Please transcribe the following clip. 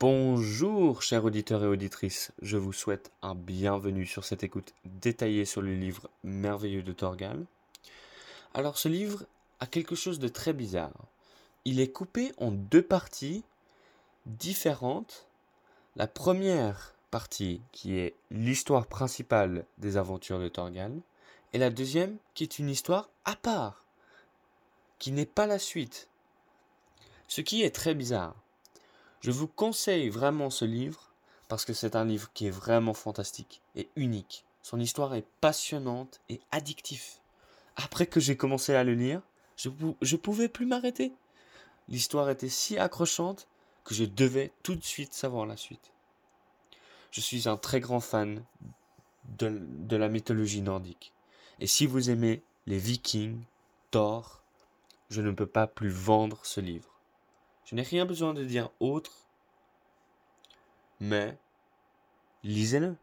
Bonjour, chers auditeurs et auditrices. Je vous souhaite un bienvenue sur cette écoute détaillée sur le livre merveilleux de Torgal. Alors, ce livre a quelque chose de très bizarre. Il est coupé en deux parties différentes. La première partie, qui est l'histoire principale des aventures de Torgal, et la deuxième, qui est une histoire à part, qui n'est pas la suite. Ce qui est très bizarre. Je vous conseille vraiment ce livre parce que c'est un livre qui est vraiment fantastique et unique. Son histoire est passionnante et addictive. Après que j'ai commencé à le lire, je ne pouvais plus m'arrêter. L'histoire était si accrochante que je devais tout de suite savoir la suite. Je suis un très grand fan de, la mythologie nordique. Et si vous aimez les vikings, Thor, je ne peux pas plus vendre ce livre. Je n'ai rien besoin de dire autre, mais lisez-le.